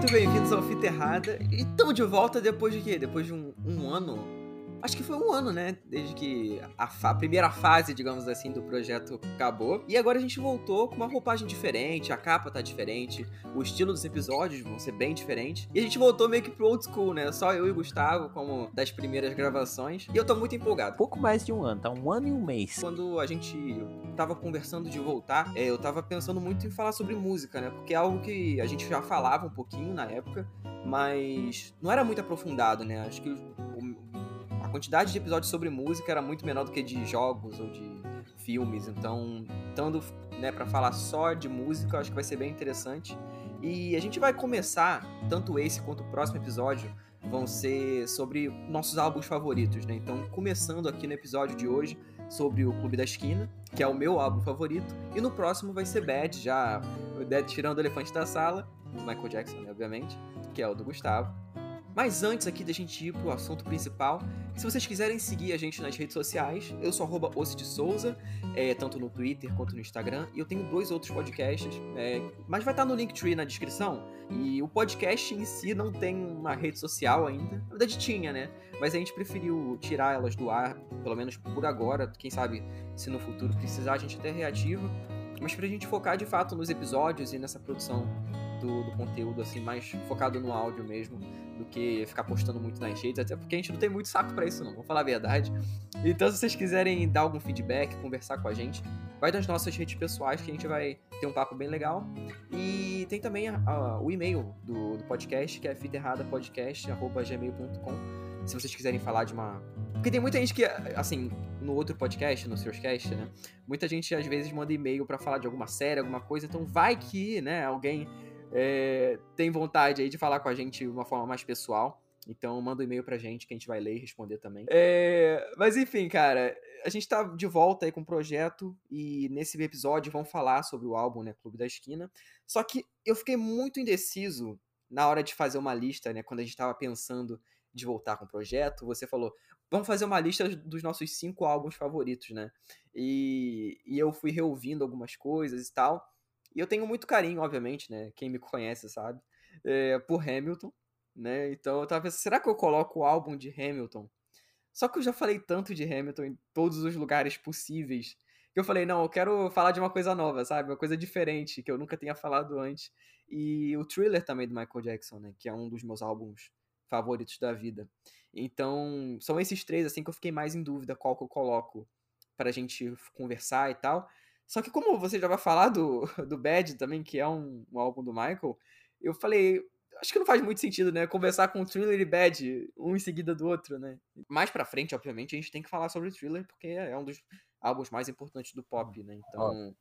muito bem-vindos ao Fita Errada. E estamos de volta depois de quê? Depois de um, um ano acho que foi um ano, né? Desde que a, fa primeira fase, digamos assim, do projeto acabou. E agora a gente voltou com uma roupagem diferente, a capa tá diferente, o estilo dos episódios vão ser bem diferentes. E a gente voltou meio que pro old school, né? Só eu e o Gustavo, como das primeiras gravações. E eu tô muito empolgado. Pouco mais de um ano, tá? Um ano e um mês. Quando a gente tava conversando de voltar, é, eu tava pensando muito em falar sobre música, né? Porque é algo que a gente já falava um pouquinho na época, mas não era muito aprofundado, né? Acho que quantidade de episódios sobre música era muito menor do que de jogos ou de filmes, então, estando né, para falar só de música, acho que vai ser bem interessante. E a gente vai começar, tanto esse quanto o próximo episódio, vão ser sobre nossos álbuns favoritos, né? Então, começando aqui no episódio de hoje sobre o Clube da Esquina, que é o meu álbum favorito, e no próximo vai ser Bad, já tirando o elefante da sala, do Michael Jackson, né, obviamente, que é o do Gustavo. Mas antes aqui da gente ir pro assunto principal, se vocês quiserem seguir a gente nas redes sociais, eu sou arroba de Souza, é, tanto no Twitter quanto no Instagram, e eu tenho dois outros podcasts, é, mas vai estar no Linktree na descrição. E o podcast em si não tem uma rede social ainda. Na verdade tinha, né? Mas a gente preferiu tirar elas do ar, pelo menos por agora. Quem sabe se no futuro precisar a gente até reativa. Mas pra gente focar de fato nos episódios e nessa produção do, do conteúdo, assim, mais focado no áudio mesmo do que ficar postando muito nas redes, até porque a gente não tem muito saco para isso, não, vou falar a verdade. Então, se vocês quiserem dar algum feedback, conversar com a gente, vai nas nossas redes pessoais que a gente vai ter um papo bem legal. E tem também a, a, o e-mail do, do, podcast, que é fiterradapodcast.gmail.com. Se vocês quiserem falar de uma. Porque tem muita gente que, assim, no outro podcast, no Seurscast, né? Muita gente às vezes manda e-mail para falar de alguma série, alguma coisa, então vai que, né, alguém é, tem vontade aí de falar com a gente de uma forma mais pessoal. Então manda um e-mail pra gente que a gente vai ler e responder também. É, mas enfim, cara, a gente tá de volta aí com o projeto e nesse episódio vamos falar sobre o álbum, né, Clube da Esquina. Só que eu fiquei muito indeciso na hora de fazer uma lista, né, quando a gente tava pensando de voltar com o projeto. Você falou, vamos fazer uma lista dos nossos cinco álbuns favoritos, né? E, e eu fui reouvindo algumas coisas e tal. E eu tenho muito carinho, obviamente, né? Quem me conhece sabe, é, por Hamilton, né? Então eu tava pensando, será que eu coloco o álbum de Hamilton? Só que eu já falei tanto de Hamilton em todos os lugares possíveis que eu falei, não, eu quero falar de uma coisa nova, sabe? Uma coisa diferente, que eu nunca tinha falado antes. E o Thriller também do Michael Jackson, né? Que é um dos meus álbuns favoritos da vida. Então, são esses três, assim, que eu fiquei mais em dúvida qual que eu coloco pra gente conversar e tal. Só que como você já vai falar do, do Bad também, que é um, um álbum do Michael, eu falei, acho que não faz muito sentido, né? Conversar com Thriller e Bad, um em seguida do outro, né? Mais pra frente, obviamente, a gente tem que falar sobre Thriller, porque é um dos álbuns mais importantes do pop, né? Então,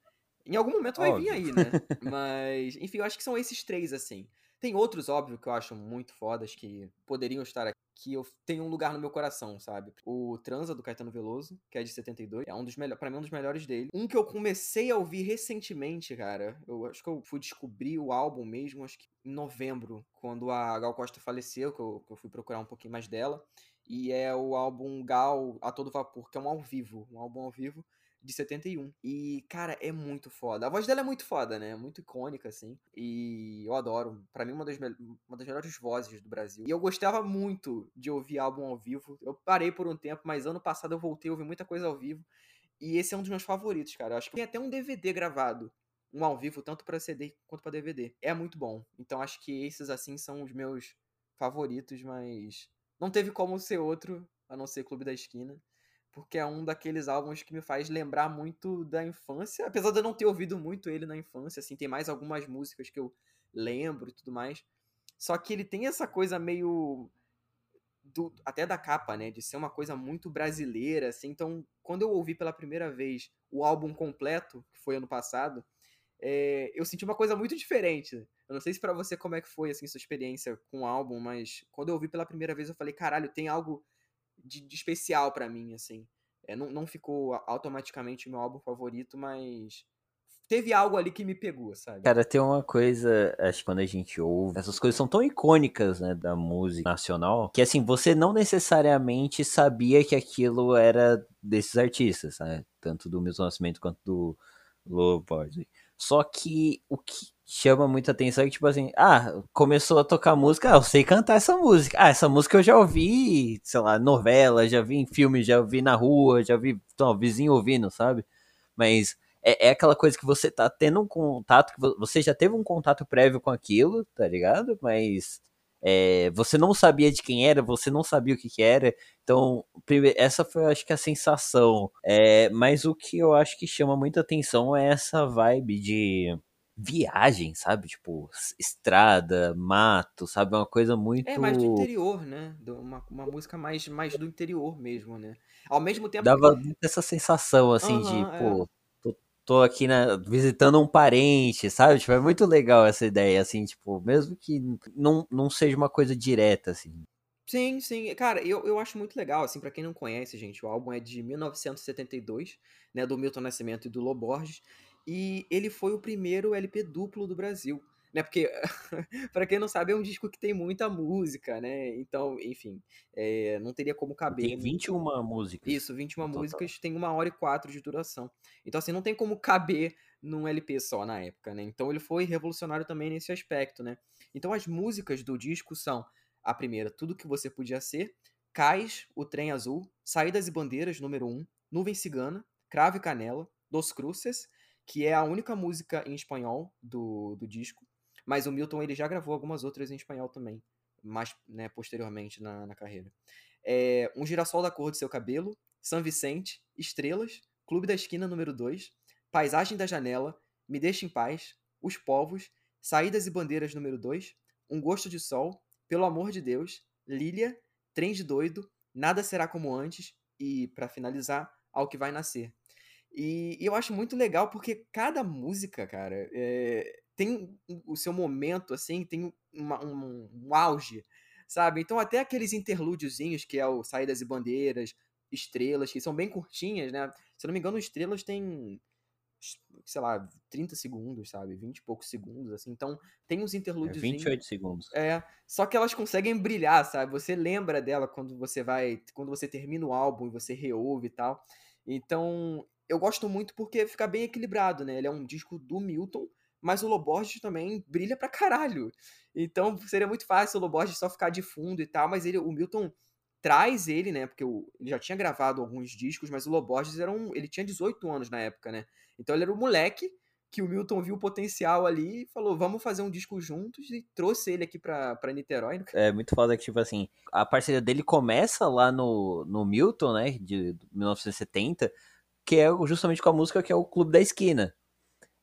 em algum momento vai vir aí, né? Mas, enfim, eu acho que são esses três, assim. Tem outros, óbvio, que eu acho muito fodas, que poderiam estar aqui que eu tenho um lugar no meu coração, sabe? O Transa do Caetano Veloso, que é de 72, é um dos melhores, para mim um dos melhores dele. Um que eu comecei a ouvir recentemente, cara. Eu acho que eu fui descobrir o álbum mesmo, acho que em novembro, quando a Gal Costa faleceu, que eu, que eu fui procurar um pouquinho mais dela. E é o álbum Gal a todo vapor, que é um ao vivo, um álbum ao vivo de 71. E, cara, é muito foda. A voz dela é muito foda, né? Muito icônica, assim. E eu adoro. para mim, uma das, uma das melhores vozes do Brasil. E eu gostava muito de ouvir álbum ao vivo. Eu parei por um tempo, mas ano passado eu voltei a ouvir muita coisa ao vivo. E esse é um dos meus favoritos, cara. Eu acho que tem até um DVD gravado. Um ao vivo, tanto para CD quanto para DVD. É muito bom. Então acho que esses, assim, são os meus favoritos, mas não teve como ser outro, a não ser Clube da Esquina porque é um daqueles álbuns que me faz lembrar muito da infância, apesar de eu não ter ouvido muito ele na infância, assim, tem mais algumas músicas que eu lembro e tudo mais. Só que ele tem essa coisa meio do, até da capa, né, de ser uma coisa muito brasileira, assim. Então, quando eu ouvi pela primeira vez o álbum completo, que foi ano passado, é, eu senti uma coisa muito diferente. Eu não sei se para você como é que foi assim sua experiência com o álbum, mas quando eu ouvi pela primeira vez eu falei, caralho, tem algo de, de especial para mim, assim. É, não, não ficou automaticamente meu álbum favorito, mas teve algo ali que me pegou, sabe? Cara, tem uma coisa, acho que quando a gente ouve, essas coisas são tão icônicas, né, da música nacional, que assim, você não necessariamente sabia que aquilo era desses artistas, né? Tanto do Milton Nascimento quanto do Low Só que o que chama muita atenção que, tipo assim, ah, começou a tocar música, ah, eu sei cantar essa música. Ah, essa música eu já ouvi, sei lá, novela, já vi em filme, já ouvi na rua, já vi, então, vizinho ouvindo, sabe? Mas é, é, aquela coisa que você tá tendo um contato, que você já teve um contato prévio com aquilo, tá ligado? Mas é, você não sabia de quem era, você não sabia o que, que era. Então, essa foi, acho que, a sensação. É, mas o que eu acho que chama muita atenção é essa vibe de viagem, sabe? Tipo, estrada, mato, sabe? Uma coisa muito. É mais do interior, né? Uma, uma música mais, mais do interior mesmo, né? Ao mesmo tempo. Dava que... essa sensação, assim, uhum, de, pô, é tô aqui na, visitando um parente, sabe? Tipo, é muito legal essa ideia, assim, tipo, mesmo que não, não seja uma coisa direta, assim. Sim, sim. Cara, eu, eu acho muito legal, assim, para quem não conhece, gente, o álbum é de 1972, né, do Milton Nascimento e do Loborges, e ele foi o primeiro LP duplo do Brasil né? Porque, para quem não sabe, é um disco que tem muita música, né? Então, enfim, é, não teria como caber. Tem 21 músicas. Isso, 21 total. músicas, tem uma hora e quatro de duração. Então, assim, não tem como caber num LP só na época, né? Então, ele foi revolucionário também nesse aspecto, né? Então, as músicas do disco são a primeira, Tudo Que Você Podia Ser, Cais, O Trem Azul, Saídas e Bandeiras, número 1, um, Nuvem Cigana, Cravo e Canela, Dos Cruces, que é a única música em espanhol do, do disco, mas o Milton ele já gravou algumas outras em espanhol também, mais né, posteriormente na, na carreira. É, um Girassol da Cor do Seu Cabelo, São Vicente, Estrelas, Clube da Esquina número 2, Paisagem da Janela, Me Deixa em Paz, Os Povos, Saídas e Bandeiras número 2, Um Gosto de Sol, Pelo Amor de Deus, Lília, Trem de Doido, Nada Será Como Antes e, para finalizar, Ao Que Vai Nascer. E, e, eu acho muito legal porque cada música, cara, é, tem o seu momento, assim, tem uma, um, um, auge, sabe? Então até aqueles interlúdiozinhos, que é o Saídas e Bandeiras, Estrelas, que são bem curtinhas, né? Se eu não me engano, Estrelas tem, sei lá, 30 segundos, sabe? 20 e poucos segundos, assim. Então tem uns interlúdios. É 28 segundos. É, só que elas conseguem brilhar, sabe? Você lembra dela quando você vai, quando você termina o álbum e você reouve e tal. Então, eu gosto muito porque fica bem equilibrado, né? Ele é um disco do Milton, mas o Loborges também brilha pra caralho. Então seria muito fácil o Loborges só ficar de fundo e tal, mas ele, o Milton traz ele, né? Porque ele já tinha gravado alguns discos, mas o Loborges era um, ele tinha 18 anos na época, né? Então ele era um moleque que o Milton viu o potencial ali e falou, vamos fazer um disco juntos e trouxe ele aqui pra, pra Niterói. É muito foda que, tipo assim, a parceria dele começa lá no, no Milton, né, de 1970, que é justamente com a música que é o Clube da Esquina.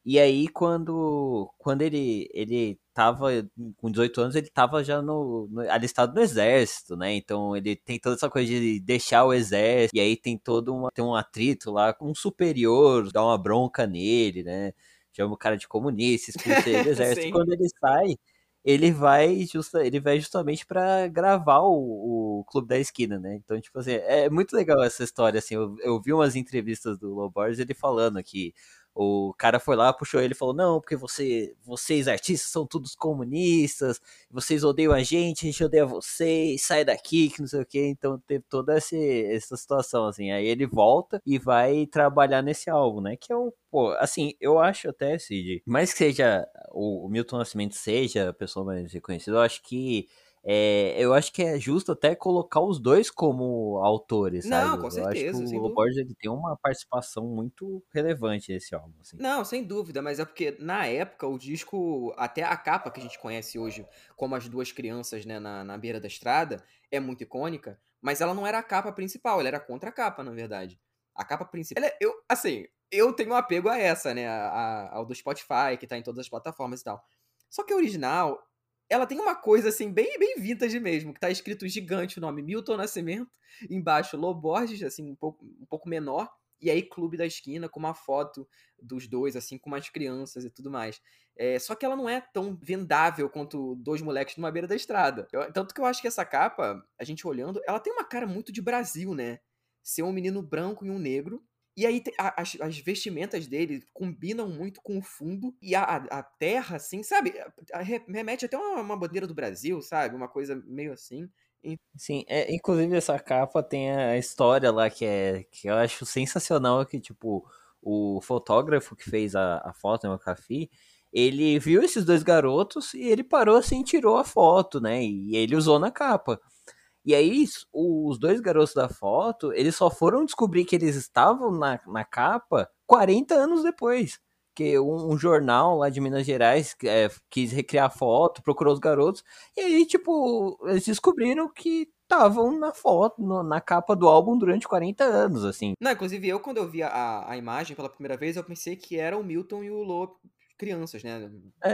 E aí, quando, quando ele, ele tava com 18 anos, ele tava já no, no, alistado no exército, né? Então ele tem toda essa coisa de deixar o exército, e aí tem todo uma, tem um atrito lá com um superior, dá uma bronca nele, né? Chama o cara de comunista, expulsa ele do exército. quando ele sai, ele vai, justa, ele vai justamente para gravar o, o, Clube da Esquina, né? Então, tipo assim, é muito legal essa história, assim. Eu, eu vi umas entrevistas do Loborges ele falando que o cara foi lá, puxou ele e falou: Não, porque você, vocês artistas são todos comunistas, vocês odeiam a gente, a gente odeia vocês, sai daqui, que não sei o que. Então teve toda essa, essa situação, assim. Aí ele volta e vai trabalhar nesse álbum, né? Que é um, pô, assim, eu acho até, Cid, mais que seja o, Milton Nascimento seja a pessoa mais reconhecida, eu acho que é, eu acho que é justo até colocar os dois como autores, Não, sabe? com certeza. Eu acho que o Borges ele tem uma participação muito relevante nesse álbum. Assim. Não, sem dúvida, mas é porque na época o disco, até a capa que a gente conhece hoje, como as duas crianças né, na, na beira da estrada, é muito icônica, mas ela não era a capa principal, ela era contra a capa, na verdade. A capa principal. Ela, é, eu, assim, eu tenho um apego a essa, né? A, a, ao do Spotify, que tá em todas as plataformas e tal. Só que a original, ela tem uma coisa assim, bem, bem vintage mesmo, que tá escrito gigante o nome Milton Nascimento, embaixo Loborges, assim, um pouco, um pouco menor, e aí Clube da Esquina, com uma foto dos dois, assim, com umas crianças e tudo mais. É, só que ela não é tão vendável quanto dois moleques numa beira da estrada. Eu, tanto que eu acho que essa capa, a gente olhando, ela tem uma cara muito de Brasil, né? Ser um menino branco e um negro, e aí a, as, as, vestimentas dele combinam muito com o fundo e a, a terra, assim, sabe? remete até uma, uma bandeira do Brasil, sabe? Uma coisa meio assim. Sim, é, inclusive essa capa tem a história lá que é que eu acho sensacional que tipo o fotógrafo que fez a, a foto, né, o Cafi, ele viu esses dois garotos e ele parou assim, tirou a foto, né? E ele usou na capa. E aí, os dois garotos da foto, eles só foram descobrir que eles estavam na, na capa 40 anos depois. Que um, um jornal lá de Minas Gerais é, quis recriar a foto, procurou os garotos, e aí, tipo, eles descobriram que estavam na foto, no, na capa do álbum durante 40 anos, assim. Não, inclusive eu, quando eu vi a, a imagem pela primeira vez, eu pensei que era o Milton e o Lô crianças, né? É,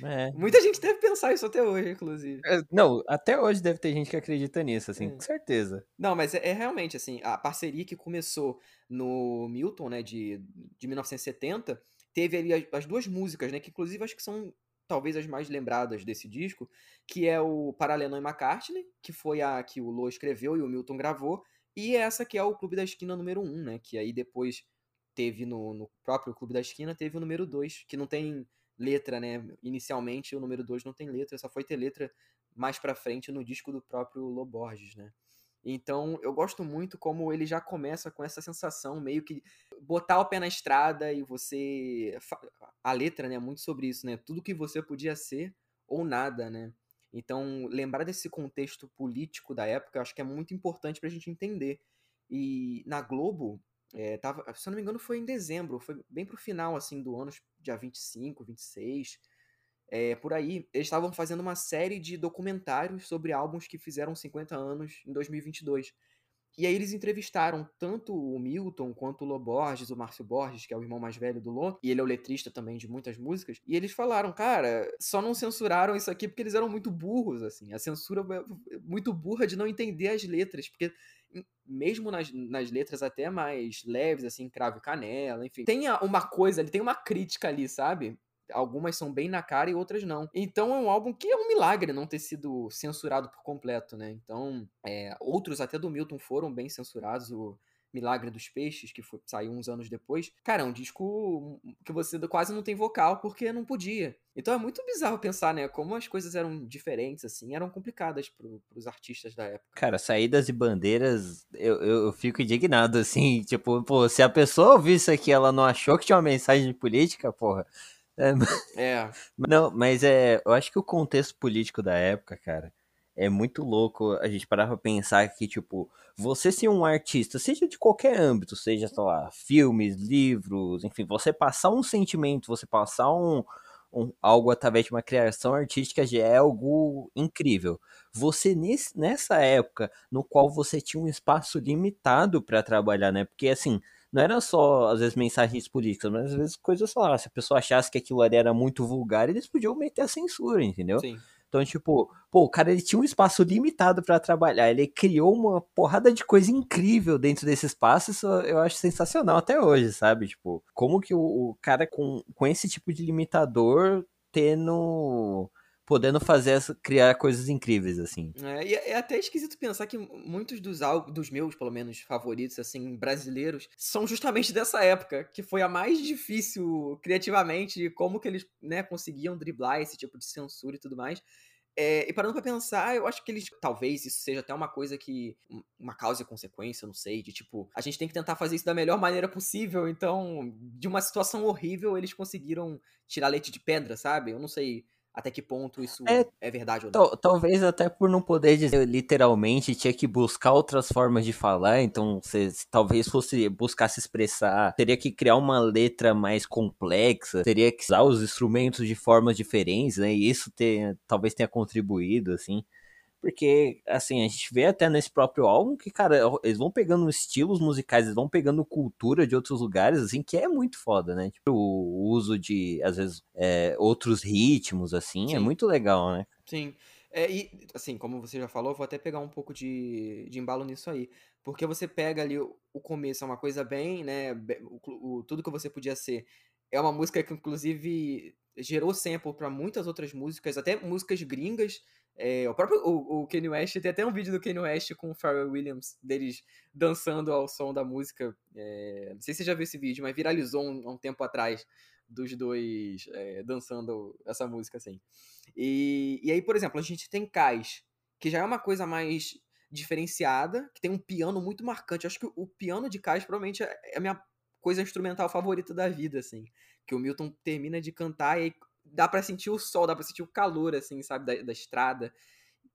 não é. é. Muita gente deve pensar isso até hoje, inclusive. É, não, até hoje deve ter gente que acredita nisso, assim, é. com certeza. Não, mas é, realmente, assim, a parceria que começou no Milton, né, de, de 1970, teve ali as, as duas músicas, né, que inclusive acho que são talvez as mais lembradas desse disco, que é o Paralelo e McCartney, que foi a que o Lo escreveu e o Milton gravou, e essa que é o Clube da Esquina número 1, um, né, que aí depois teve no, no próprio Clube da Esquina, teve o número 2, que não tem letra, né? Inicialmente o número 2 não tem letra, só foi ter letra mais pra frente no disco do próprio Loborges, né? Então eu gosto muito como ele já começa com essa sensação, meio que botar o pé na estrada e você. A letra, né? Muito sobre isso, né? Tudo que você podia ser ou nada, né? Então, lembrar desse contexto político da época, eu acho que é muito importante pra gente entender. E na Globo, é, tava, se eu não me engano, foi em dezembro, foi bem pro final, assim, do ano, dia 25, 26, é, por aí. Eles estavam fazendo uma série de documentários sobre álbuns que fizeram 50 anos em 2022. E aí eles entrevistaram tanto o Milton quanto o Lô Borges, o Márcio Borges, que é o irmão mais velho do Lô, e ele é o letrista também de muitas músicas, e eles falaram, cara, só não censuraram isso aqui porque eles eram muito burros, assim, a censura é muito burra de não entender as letras, porque mesmo nas, nas letras até mais leves, assim, cravo e canela, enfim. Tem uma coisa ali, tem uma crítica ali, sabe? Algumas são bem na cara e outras não. Então é um álbum que é um milagre não ter sido censurado por completo, né? Então, é, outros até do Milton foram bem censurados. O Milagre dos Peixes, que foi, saiu uns anos depois. Cara, é um disco que você quase não tem vocal porque não podia. Então é muito bizarro pensar, né? Como as coisas eram diferentes, assim, eram complicadas pro, pros artistas da época. Cara, saídas e bandeiras, eu, eu, eu, fico indignado, assim, tipo, pô, se a pessoa ouvir isso aqui ela não achou que tinha uma mensagem política, porra. É. é. Não, mas é. Eu acho que o contexto político da época, cara, é muito louco a gente parar pra pensar que, tipo, você ser um artista, seja de qualquer âmbito, seja, sei lá, filmes, livros, enfim, você passar um sentimento, você passar um, um algo através de uma criação artística já é algo incrível. Você, nesse, nessa época, no qual você tinha um espaço limitado para trabalhar, né? Porque, assim, não era só, às vezes, mensagens políticas, mas às vezes coisas, sei lá, se a pessoa achasse que aquilo ali era muito vulgar, eles podiam meter a censura, entendeu? Sim. Então, tipo, pô, o cara ele tinha um espaço limitado para trabalhar, ele criou uma porrada de coisa incrível dentro desse espaço, isso eu acho sensacional até hoje, sabe? Tipo, como que o, o cara com, com esse tipo de limitador tendo podendo fazer criar coisas incríveis assim. É, e é até esquisito pensar que muitos dos dos meus, pelo menos, favoritos assim, brasileiros, são justamente dessa época, que foi a mais difícil criativamente, como que eles, né, conseguiam driblar esse tipo de censura e tudo mais. É, e parando pra pensar, eu acho que eles. Talvez isso seja até uma coisa que. Uma causa e consequência, não sei. De tipo, a gente tem que tentar fazer isso da melhor maneira possível. Então, de uma situação horrível, eles conseguiram tirar leite de pedra, sabe? Eu não sei até que ponto isso é, é verdade ou não. Talvez até por não poder dizer literalmente, tinha que buscar outras formas de falar, então se, se, talvez fosse buscar se expressar, teria que criar uma letra mais complexa, teria que usar os instrumentos de formas diferentes, né? E isso ter, talvez tenha contribuído, assim. Porque, assim, a gente vê até nesse próprio álbum que, cara, eles vão pegando estilos musicais, eles vão pegando cultura de outros lugares, assim, que é muito foda, né? Tipo, o uso de, às vezes, é, outros ritmos, assim, é Sim. é muito legal, né? Sim. É, e, assim, como você já falou, vou até pegar um pouco de, de embalo nisso aí. Porque você pega ali o, o começo, é uma coisa bem, né? O, o, tudo que você podia ser. É uma música que, inclusive, gerou sample para muitas outras músicas, até músicas gringas é, o próprio o, o Kanye West tem até um vídeo do Kanye West com o Pharrell Williams, deles dançando ao som da música. É, não sei se você já viu esse vídeo, mas viralizou um, um tempo atrás dos dois é, dançando essa música assim. E, e aí, por exemplo, a gente tem Cais, que já é uma coisa mais diferenciada, que tem um piano muito marcante. Eu acho que o piano de Cais provavelmente é, é a minha coisa instrumental favorita da vida, assim. Que o Milton termina de cantar e aí dá para sentir o sol, dá pra sentir o calor, assim, sabe, da, da estrada.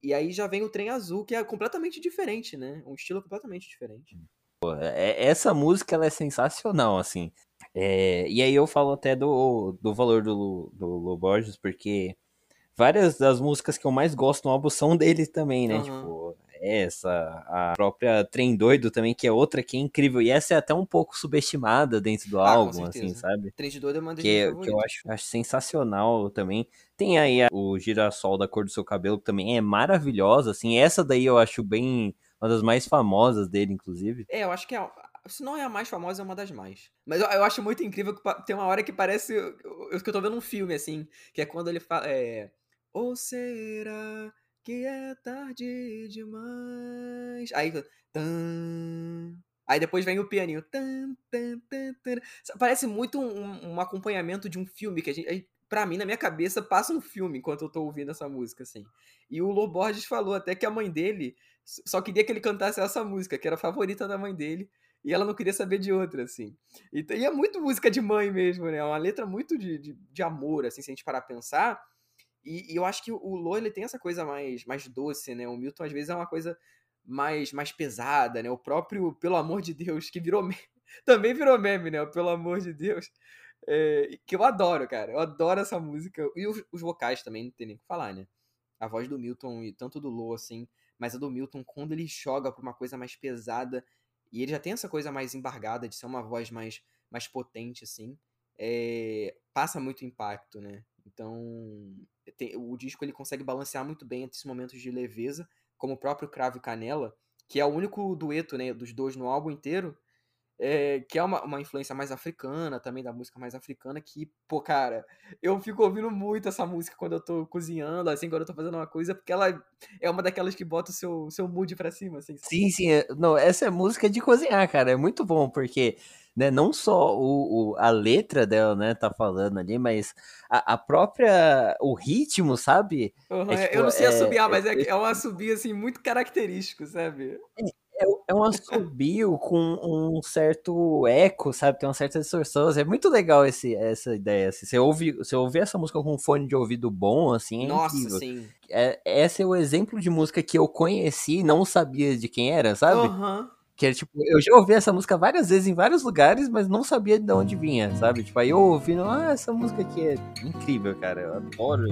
E aí já vem o trem azul, que é completamente diferente, né? Um estilo completamente diferente. Pô, é, essa música ela é sensacional, assim. É, e aí eu falo até do, do valor do, do Lô Borges, porque várias das músicas que eu mais gosto no álbum são dele também, né? Uhum. Tipo, essa, a própria Trem Doido também, que é outra que é incrível. E essa é até um pouco subestimada dentro do ah, álbum, assim, sabe? Trem de Doido é uma das que, que eu acho, acho sensacional também. Tem aí a, o Girassol da Cor do Seu Cabelo, que também é maravilhosa, assim. Essa daí eu acho bem... Uma das mais famosas dele, inclusive. É, eu acho que é, se não é a mais famosa, é uma das mais. Mas eu, eu acho muito incrível que tem uma hora que parece. Eu, eu, que eu tô vendo um filme, assim, que é quando ele fala. É, Ou será que é tarde demais. Aí, tan. Aí depois vem o pianinho. Tan, tan, tan. Parece muito um, um, acompanhamento de um filme que a gente. Pra mim, na minha cabeça, passa um filme enquanto eu tô ouvindo essa música, assim. E o Lô Borges falou até que a mãe dele só queria que ele cantasse essa música, que era a favorita da mãe dele, e ela não queria saber de outra, assim. E, e é muito música de mãe mesmo, né? É uma letra muito de, de, de amor, assim, se a gente parar a pensar. E, e, eu acho que o Lô, ele tem essa coisa mais, mais doce, né? O Milton, às vezes, é uma coisa mais, mais pesada, né? O próprio Pelo Amor de Deus, que virou meme, também virou meme, né? O Pelo Amor de Deus. É, que eu adoro, cara. Eu adoro essa música. E os, os, vocais também, não tem nem o que falar, né? A voz do Milton e tanto do Lô, assim. Mas a do Milton, quando ele joga pra uma coisa mais pesada. E ele já tem essa coisa mais embargada, de ser uma voz mais, mais potente, assim. É, passa muito impacto, né? Então, tem, o disco ele consegue balancear muito bem entre esses momentos de leveza, como o próprio Cravo e Canela, que é o único dueto né, dos dois no álbum inteiro, é, que é uma, uma influência mais africana, também da música mais africana, que, pô, cara, eu fico ouvindo muito essa música quando eu tô cozinhando, assim, quando eu tô fazendo uma coisa, porque ela é uma daquelas que bota o seu, seu mood pra cima, assim. Sim, sim, é, não, essa é música de cozinhar, cara, é muito bom, porque né, não só o, o, a letra dela, né, tá falando ali, mas a, a própria, o ritmo, sabe? Uhum, é, tipo, eu não sei é, assobiar, mas é, é, é um assobio, assim, muito característico, sabe? É, é um assobio com um certo eco, sabe? Tem uma certa distorção. É muito legal esse, essa ideia. Assim. Você, ouve, você ouvir essa música com um fone de ouvido bom, assim, é Nossa, incrível. sim. É, esse é o exemplo de música que eu conheci e não sabia de quem era, sabe? Aham. Uhum. Que é tipo, eu já ouvi essa música várias vezes em vários lugares, mas não sabia de onde vinha, sabe? Tipo, aí eu ouvindo, ah, essa música aqui é incrível, cara. Eu adoro.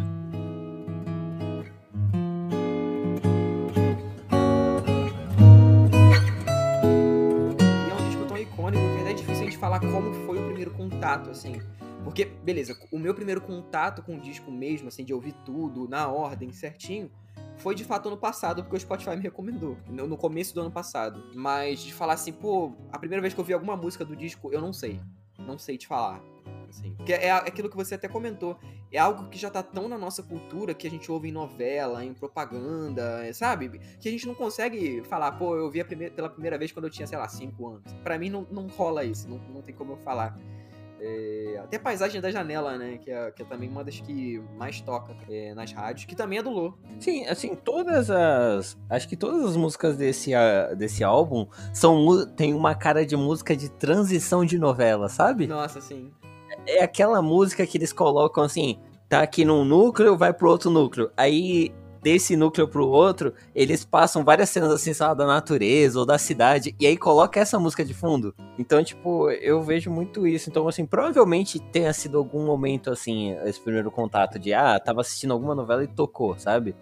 E é um disco tão icônico que é difícil a gente falar como foi o primeiro contato, assim. Porque, beleza, o meu primeiro contato com o disco mesmo, assim, de ouvir tudo na ordem certinho, foi de fato ano passado, porque o Spotify me recomendou, no começo do ano passado. Mas de falar assim, pô, a primeira vez que eu ouvi alguma música do disco, eu não sei. Não sei te falar. Assim, porque é aquilo que você até comentou. É algo que já tá tão na nossa cultura que a gente ouve em novela, em propaganda, sabe? Que a gente não consegue falar, pô, eu ouvi pela primeira vez quando eu tinha, sei lá, 5 anos. Para mim não, não rola isso, não, não tem como eu falar. É, até Paisagem da Janela, né? Que é, que é também uma das que mais toca é, nas rádios, que também é do Lô. Sim, assim, todas as. Acho que todas as músicas desse, desse álbum são tem uma cara de música de transição de novela, sabe? Nossa, sim. É aquela música que eles colocam assim, tá aqui num núcleo, vai pro outro núcleo. Aí desse núcleo pro outro, eles passam várias cenas assim, sabe, da natureza ou da cidade, e aí coloca essa música de fundo. Então, tipo, eu vejo muito isso. Então, assim, provavelmente tenha sido algum momento, assim, esse primeiro contato de, ah, tava assistindo alguma novela e tocou, sabe?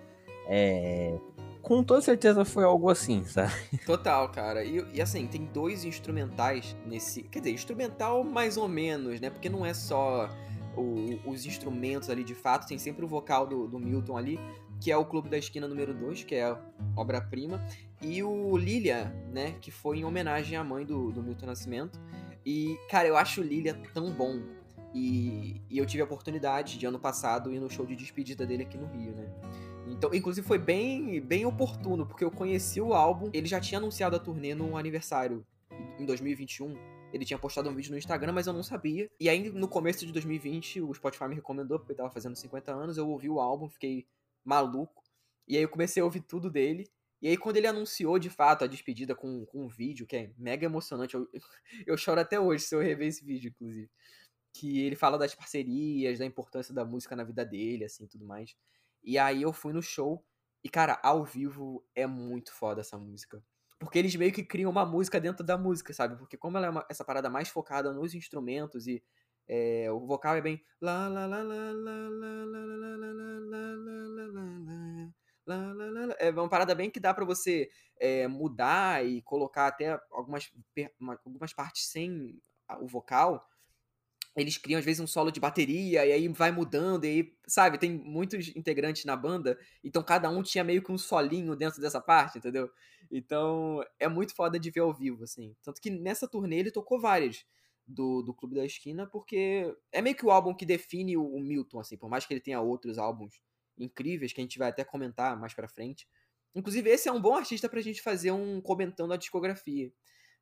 É. Com toda certeza foi algo assim, sabe? Total, cara. E, e assim, tem dois instrumentais nesse. Quer dizer, instrumental mais ou menos, né? Porque não é só o, os instrumentos ali de fato, tem sempre o vocal do, do Milton ali, que é o Clube da Esquina número 2, que é obra-prima, e o Lilia, né, que foi em homenagem à mãe do, do Milton Nascimento. E, cara, eu acho o Lilia tão bom. E, e, eu tive a oportunidade de ano passado ir no show de despedida dele aqui no Rio, né? Então, inclusive foi bem, bem oportuno, porque eu conheci o álbum, ele já tinha anunciado a turnê no aniversário em 2021. Ele tinha postado um vídeo no Instagram, mas eu não sabia. E aí, no começo de 2020, o Spotify me recomendou, porque ele tava fazendo 50 anos. Eu ouvi o álbum, fiquei maluco. E aí eu comecei a ouvir tudo dele. E aí, quando ele anunciou de fato a despedida com, com um vídeo, que é mega emocionante, eu, eu choro até hoje se eu rever esse vídeo, inclusive. que ele fala das parcerias, da importância da música na vida dele, assim, tudo mais. E aí eu fui no show e, cara, ao vivo é muito foda essa música. Porque eles meio que criam uma música dentro da música, sabe? Porque como ela é uma, essa parada mais focada nos instrumentos e é, o vocal é bem. É uma parada bem que dá para você é, mudar e colocar até algumas, algumas partes sem o vocal. Eles criam, às vezes, um solo de bateria, e aí vai mudando, e aí, sabe, tem muitos integrantes na banda, então cada um tinha meio que um solinho dentro dessa parte, entendeu? Então é muito foda de ver ao vivo, assim. Tanto que nessa turnê ele tocou várias do, do Clube da Esquina, porque é meio que o álbum que define o, o Milton, assim, por mais que ele tenha outros álbuns incríveis que a gente vai até comentar mais pra frente. Inclusive, esse é um bom artista pra gente fazer um comentando a discografia.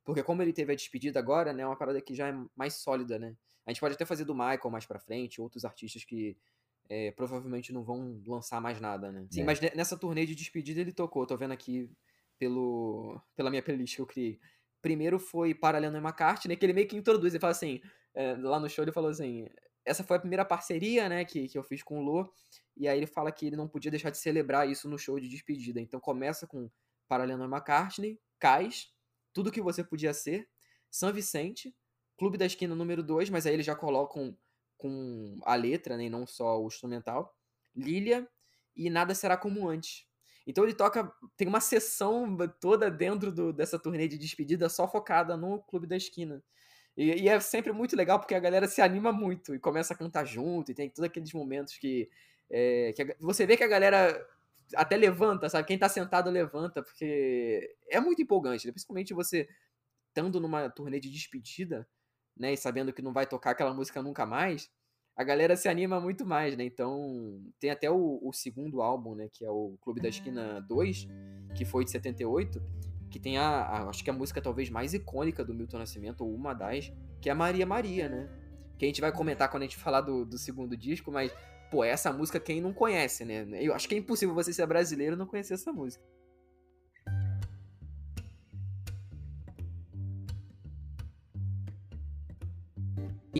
Porque como ele teve a despedida agora, né, é uma parada que já é mais sólida, né? A gente pode até fazer do Michael mais pra frente, outros artistas que é, provavelmente não vão lançar mais nada, né? Sim, é. mas nessa turnê de despedida ele tocou, tô vendo aqui pelo, pela minha playlist que eu criei. Primeiro foi Paralelo e McCartney, que ele meio que introduz, ele fala assim, é, lá no show ele falou assim, essa foi a primeira parceria, né, que, que eu fiz com o Lô, e aí ele fala que ele não podia deixar de celebrar isso no show de despedida. Então começa com Paralelo e McCartney, Cais, Tudo Que Você Podia Ser, São Vicente, Clube da Esquina número 2, mas aí eles já colocam com a letra, né, e não só o instrumental. Lilia e Nada Será Como Antes. Então ele toca, tem uma sessão toda dentro do, dessa turnê de despedida só focada no Clube da Esquina. E, e, é sempre muito legal porque a galera se anima muito e começa a cantar junto, e tem todos aqueles momentos que, é, que a, você vê que a galera até levanta, sabe? Quem tá sentado levanta, porque é muito empolgante, né? principalmente você estando numa turnê de despedida, né, e sabendo que não vai tocar aquela música nunca mais, a galera se anima muito mais, né? Então, tem até o, o segundo álbum, né, que é o Clube da Esquina 2, que foi de 78, que tem a, a, acho que a música talvez mais icônica do Milton Nascimento, ou uma das, que é a Maria Maria, né? Que a gente vai comentar quando a gente falar do, do segundo disco, mas, pô, essa música quem não conhece, né? Eu acho que é impossível você ser brasileiro e não conhecer essa música.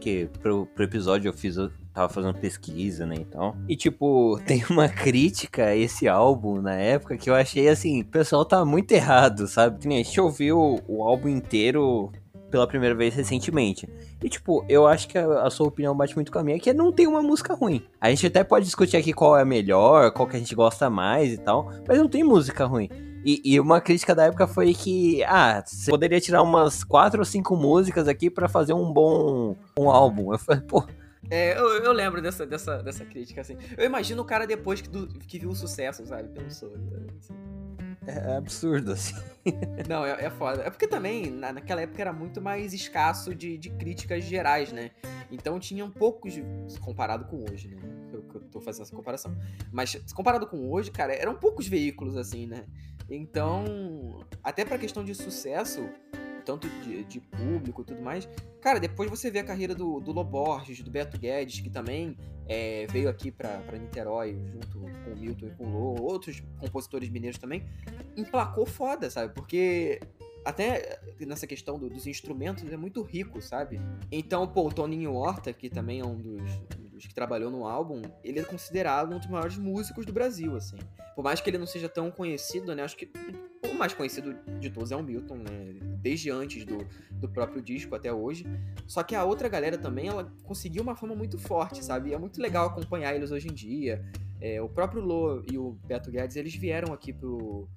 Que pro, pro episódio eu fiz, eu tava fazendo pesquisa, né, então. E, tipo, tem uma crítica a esse álbum na época que eu achei, assim, o pessoal tá muito errado, sabe? A gente ouviu o álbum inteiro pela primeira vez recentemente. E, tipo, eu acho que a, a, sua opinião bate muito com a minha, que não tem uma música ruim. A gente até pode discutir aqui qual é a melhor, qual que a gente gosta mais e tal, mas não tem música ruim. E, e, uma crítica da época foi que, ah, você poderia tirar umas quatro ou cinco músicas aqui para fazer um bom um álbum. Eu falei, pô. É, eu, eu, lembro dessa, dessa, dessa crítica, assim. Eu imagino o cara depois que, do, que viu o sucesso, sabe? Pensou. Assim. É, é absurdo, assim. Não, é, é foda. É porque também, na, naquela época, era muito mais escasso de, de críticas gerais, né? Então tinham poucos, comparado com hoje, né? Eu, eu tô fazendo essa comparação. Mas comparado com hoje, cara, eram poucos veículos, assim, né? Então, até pra questão de sucesso, tanto de, de público e tudo mais, cara, depois você vê a carreira do, do Loborges, do Beto Guedes, que também é, veio aqui pra Niterói, junto com o Milton e com o Lô, outros compositores mineiros também, emplacou foda, sabe? Porque até nessa questão do, dos instrumentos é muito rico, sabe? Então, pô, o Toninho Horta, que também é um dos, dos, que trabalhou no álbum, ele é considerado um dos maiores músicos do Brasil, assim. Por mais que ele não seja tão conhecido, né? Acho que o mais conhecido de todos é o Milton, né? Desde antes do, do próprio disco até hoje. Só que a outra galera também, ela conseguiu uma fama muito forte, sabe? E é muito legal acompanhar eles hoje em dia. É, o próprio Lô e o Beto Guedes, eles vieram aqui pro,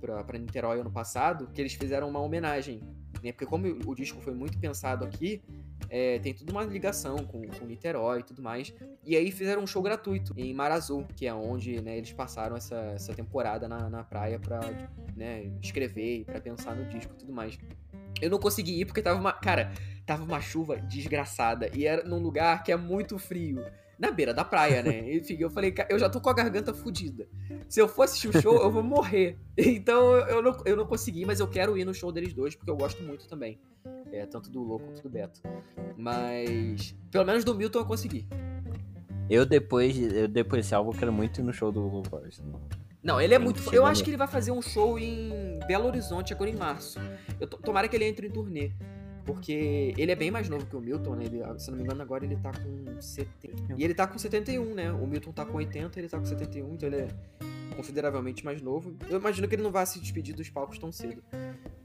pra, pra Niterói ano passado, que eles fizeram uma homenagem. Né? Porque como o disco foi muito pensado aqui, é, tem tudo uma ligação com, com Niterói e tudo mais. E aí fizeram um show gratuito em Mar Azul, que é onde né, eles passaram essa, essa temporada na, na praia pra né, escrever e pra pensar no disco e tudo mais. Eu não consegui ir porque tava uma. Cara, tava uma chuva desgraçada. E era num lugar que é muito frio na beira da praia, né? Enfim, eu falei, eu já tô com a garganta fodida. Se eu for assistir o show, eu vou morrer. Então eu não, eu não consegui, mas eu quero ir no show deles dois, porque eu gosto muito também. É, tanto do Louco quanto do Beto. Mas. Pelo menos do Milton eu consegui. Eu depois, eu depois desse álbum quero muito ir no show do Louvors. Não, ele é muito. Eu acho que ele vai fazer um show em Belo Horizonte agora em março. Eu tomara que ele entre em turnê. Porque ele é bem mais novo que o Milton, né? Ele, se não me engano, agora ele tá com 70. E ele tá com 71, né? O Milton tá com 80, ele tá com 71, então ele é consideravelmente mais novo. Eu imagino que ele não vai se despedir dos palcos tão cedo.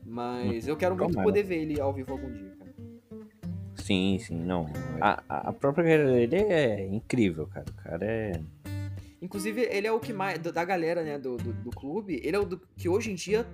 Mas eu quero muito poder ver ele ao vivo algum dia, cara. Sim, sim, não. A, a própria carreira dele é incrível, cara. O cara é. Inclusive, ele é o que mais. Da galera, né, do, do, do clube, ele é o do, que hoje em dia,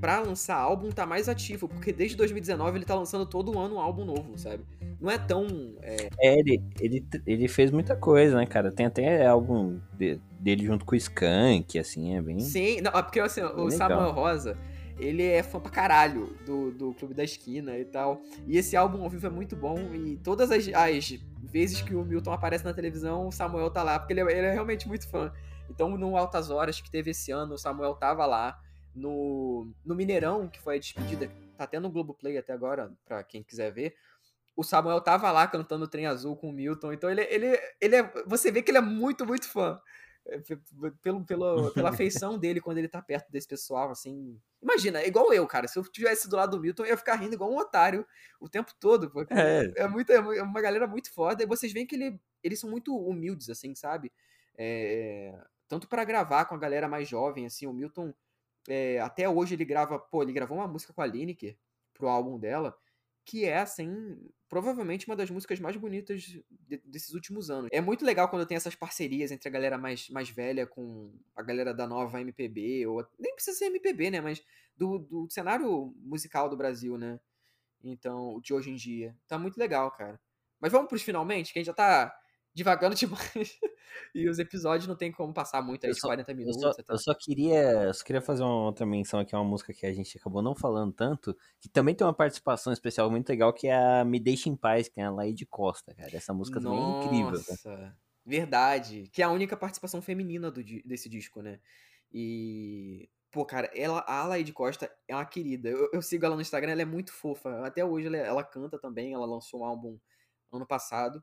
pra lançar álbum, tá mais ativo. Porque desde 2019 ele tá lançando todo ano um álbum novo, sabe? Não é tão. É, é ele, ele, ele fez muita coisa, né, cara? Tem até álbum de, dele junto com o Skank, assim, é bem. Sim, não, é porque assim, o Samuel Rosa ele é fã pra caralho do, do Clube da Esquina e tal. E esse álbum ao vivo é muito bom. E todas as, as vezes que o Milton aparece na televisão, o Samuel tá lá, porque ele é, ele é realmente muito fã. Então, no Altas Horas que teve esse ano, o Samuel tava lá. No, no Mineirão, que foi a despedida, tá tendo no Globoplay até agora, pra quem quiser ver. O Samuel tava lá cantando o Trem Azul com o Milton. Então, ele, ele, ele é. Você vê que ele é muito, muito fã. É, pelo, pelo, pela afeição dele quando ele tá perto desse pessoal, assim. Imagina, é igual eu, cara. Se eu tivesse do lado do Milton, eu ia ficar rindo igual um otário o tempo todo. Porque é, é, muito, é uma galera muito foda. E vocês veem que ele, eles são muito humildes, assim, sabe? É, tanto para gravar com a galera mais jovem, assim, o Milton. É, até hoje ele grava, pô, ele gravou uma música com a Lineker pro álbum dela que é, assim, provavelmente uma das músicas mais bonitas de, desses últimos anos. É muito legal quando tem essas parcerias entre a galera mais, mais velha com a galera da nova MPB, ou nem precisa ser MPB, né, mas do, do cenário musical do Brasil, né? Então, de hoje em dia. Tá muito legal, cara. Mas vamos pros finalmente, que a gente já tá divagando demais. E os episódios não tem como passar muito aí de 40 minutos. Eu só, eu só, queria, eu só queria fazer uma outra menção aqui, uma música que a gente acabou não falando tanto, que também tem uma participação especial muito legal, que é a Me Deixe em Paz, que tem a Laide Costa, cara. Essa música Nossa, também é incrível. Nossa, verdade. Que é a única participação feminina do, desse disco, né? E Pô, cara, ela, a Laide Costa é uma querida. Eu, eu, sigo ela no Instagram, ela é muito fofa. Até hoje ela, ela, canta também, ela lançou um álbum ano passado.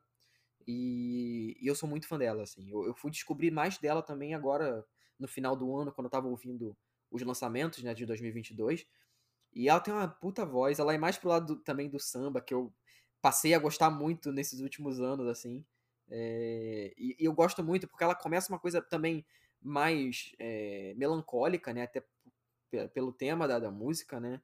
E, e eu sou muito fã dela, assim. Eu, eu, fui descobrir mais dela também agora, no final do ano, quando eu tava ouvindo os lançamentos, né, de 2022. E ela tem uma puta voz, ela é mais pro lado do, também do samba, que eu passei a gostar muito nesses últimos anos, assim. É, e, e, eu gosto muito porque ela começa uma coisa também mais é, melancólica, né, até pelo tema da, da música, né.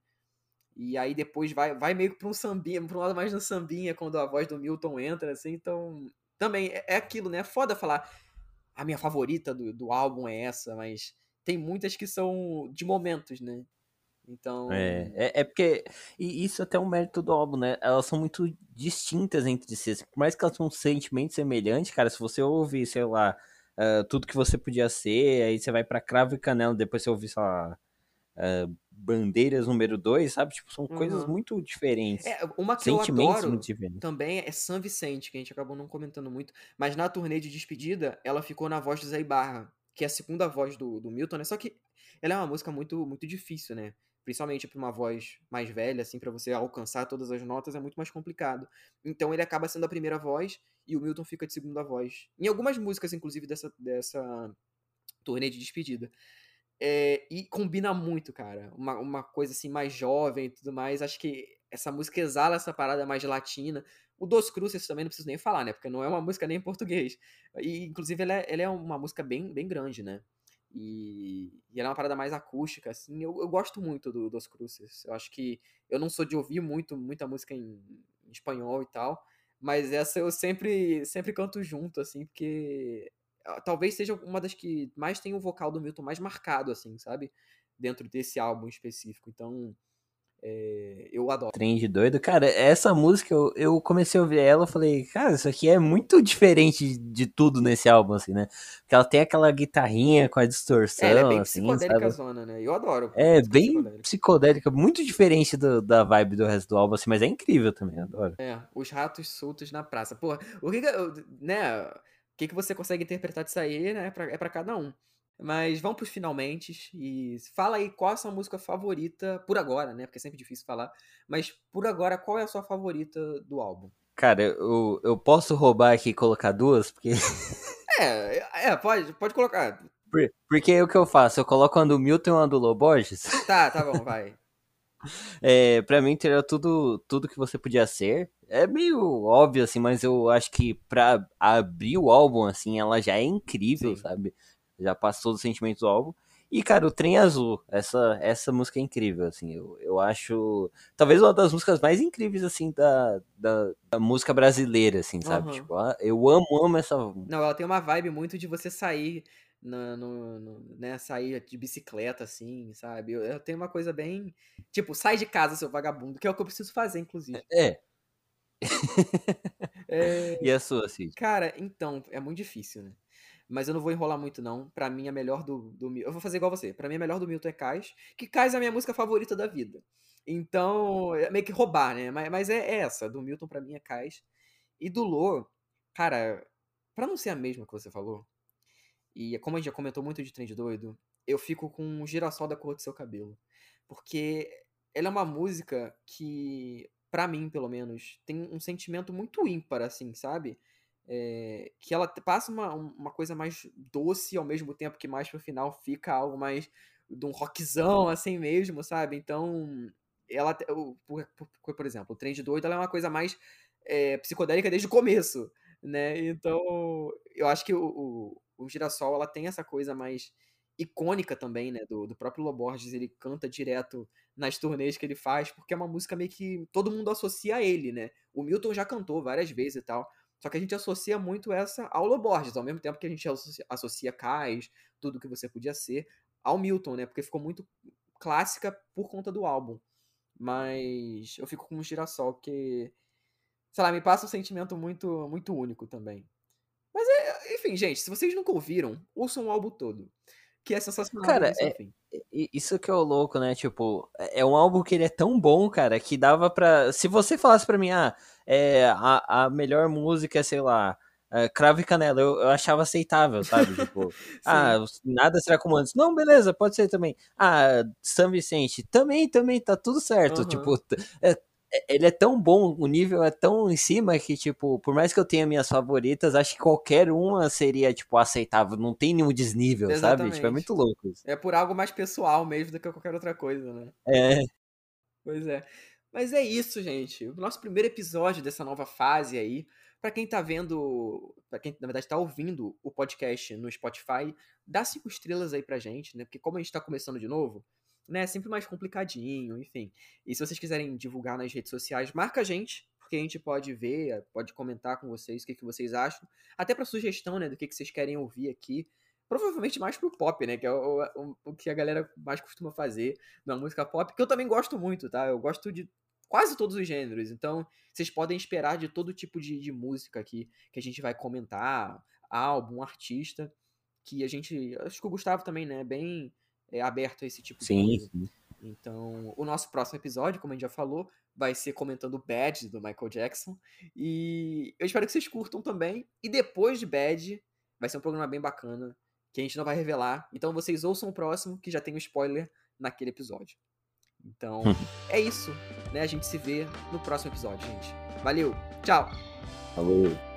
E aí depois vai, vai meio que pra um sambinha, pra um lado mais da sambinha, quando a voz do Milton entra, assim, então. Também é, é aquilo, né? É foda falar a minha favorita do, do álbum é essa, mas tem muitas que são de momentos, né? Então. É, é, é, porque. E isso até é um mérito do álbum, né? Elas são muito distintas entre si. Por mais que elas tenham um sentimento semelhante, cara, se você ouvir, sei lá, uh, tudo que você podia ser, aí você vai para Cravo e Canela, depois você ouvir, sei lá. Uh, bandeiras número 2, sabe? Tipo, são uhum. coisas muito diferentes. É, uma que Sentimentos eu adoro também é San Vicente, que a gente acabou não comentando muito, mas na turnê de despedida, ela ficou na voz do Zé Barra, que é a segunda voz do, do Milton, né? Só que ela é uma música muito, muito difícil, né? Principalmente para uma voz mais velha, assim, para você alcançar todas as notas é muito mais complicado. Então ele acaba sendo a primeira voz e o Milton fica de segunda voz. Em algumas músicas, inclusive, dessa, dessa turnê de despedida. É, e combina muito, cara. Uma, uma coisa assim mais jovem e tudo mais. Acho que essa música exala essa parada mais latina. O Dos Cruces também não preciso nem falar, né? Porque não é uma música nem em português. E, inclusive, ela é, ela é uma música bem, bem grande, né? E, e ela é uma parada mais acústica, assim. Eu, eu gosto muito do Dos Cruces. Eu acho que eu não sou de ouvir muito, muita música em, em espanhol e tal. Mas essa eu sempre, sempre canto junto, assim, porque talvez seja uma das que mais tem o vocal do Milton mais marcado, assim, sabe? Dentro desse álbum específico. Então, é, eu adoro. Trem de doido. Cara, essa música, eu, eu comecei a ouvir ela e falei, cara, isso aqui é muito diferente de, tudo nesse álbum, assim, né? Porque ela tem aquela guitarrinha com a distorção, é, ela é bem assim, psicodélica zona, né? Eu adoro. É, bem psicodélica. psicodélica, muito diferente do, da vibe do resto do álbum, assim, mas é incrível também, adoro. É, os ratos soltos na praça. Porra, o que, né que, que você consegue interpretar disso aí, né? É pra, é para cada um. Mas vamos pros finalmente e fala aí qual é a sua música favorita por agora, né? Porque é sempre difícil falar. Mas por agora, qual é a sua favorita do álbum? Cara, eu, eu posso roubar aqui e colocar duas? Porque. é, é, pode, pode colocar. Por, porque é o que eu faço? Eu coloco a do Milton e a do Loborges? Tá, tá bom, vai. É, pra mim, era tudo, tudo que você podia ser. É meio óbvio, assim, mas eu acho que pra abrir o álbum, assim, ela já é incrível, Sim. sabe? Já passou do sentimento do álbum. E, cara, o Trem Azul, essa, essa música é incrível, assim, eu, eu acho, talvez uma das músicas mais incríveis, assim, da, da, da música brasileira, assim, sabe? Uhum. Tipo, ah, eu amo, amo essa... Não, ela tem uma vibe muito de você sair, no, no, no né, sair de bicicleta, assim, sabe? Eu, eu, tenho uma coisa bem, tipo, sai de casa, seu vagabundo, que é o que eu preciso fazer, inclusive. É. é... E a sua, Cid? Cara, então, é muito difícil, né? Mas eu não vou enrolar muito, não. Pra mim, a melhor do, do Eu vou fazer igual você. Pra mim, a melhor do Milton é Cais. Que Cais é a minha música favorita da vida. Então, é meio que roubar, né? Mas, mas é, é essa. Do Milton, pra mim, é Cais. E do Lô, cara, pra não ser a mesma que você falou, e como a gente já comentou muito de trem de doido, eu fico com o girassol da cor do seu cabelo. Porque ela é uma música que, para mim, pelo menos, tem um sentimento muito ímpar, assim, sabe? É, que ela passa uma, uma coisa mais doce ao mesmo tempo que mais pro final fica algo mais de um rockzão assim mesmo, sabe? Então, ela, por, por, por exemplo, o Trem de Doido é uma coisa mais é, psicodélica desde o começo, né? Então, eu acho que o, o, o Girassol ela tem essa coisa mais icônica também, né? Do, do próprio Loborges, ele canta direto nas turnês que ele faz, porque é uma música meio que todo mundo associa a ele, né? O Milton já cantou várias vezes e tal. Só que a gente associa muito essa ao Loborges, ao mesmo tempo que a gente associa, associa Cais, tudo que você podia ser, ao Milton, né? Porque ficou muito clássica por conta do álbum. Mas eu fico com o Girassol, que, sei lá, me passa um sentimento muito, muito único também. Mas, é, enfim, gente, se vocês nunca ouviram, ouçam o álbum todo. Que é sensacional. Cara, é, isso que é o louco, né? Tipo, é, é um álbum que ele é tão bom, cara, que dava pra. Se você falasse pra mim, ah, é, a, a melhor música, sei lá, é, Cravo e Canela, eu, eu achava aceitável, sabe? Tipo, ah, nada será como antes. Não, beleza, pode ser também. Ah, São Vicente, também, também, tá tudo certo. Uhum. Tipo, é, ele é tão bom, o nível é tão em cima que, tipo, por mais que eu tenha minhas favoritas, acho que qualquer uma seria, tipo, aceitável. Não tem nenhum desnível, Exatamente. sabe? Tipo, é muito louco isso. É por algo mais pessoal mesmo do que qualquer outra coisa, né? É. Pois é. Mas é isso, gente. O nosso primeiro episódio dessa nova fase aí. Para quem tá vendo, para quem na verdade tá ouvindo o podcast no Spotify, dá cinco estrelas aí pra gente, né? Porque como a gente tá começando de novo, né, sempre mais complicadinho, enfim. E se vocês quiserem divulgar nas redes sociais, marca a gente, porque a gente pode ver, pode comentar com vocês o que, que vocês acham, até para sugestão, né, do que, que vocês querem ouvir aqui. Provavelmente mais pro pop, né? Que é o, o, o que a galera mais costuma fazer na música pop, que eu também gosto muito, tá? Eu gosto de quase todos os gêneros. Então, vocês podem esperar de todo tipo de, de música aqui que a gente vai comentar, álbum, artista, que a gente. Acho que o Gustavo também, né? É bem é, aberto a esse tipo sim, de coisa. Sim. Então, o nosso próximo episódio, como a gente já falou, vai ser comentando Bad do Michael Jackson. E eu espero que vocês curtam também. E depois de Bad, vai ser um programa bem bacana que a gente não vai revelar. Então vocês ouçam o próximo, que já tem o um spoiler naquele episódio. Então, é isso, né? A gente se vê no próximo episódio, gente. Valeu, tchau! Falou!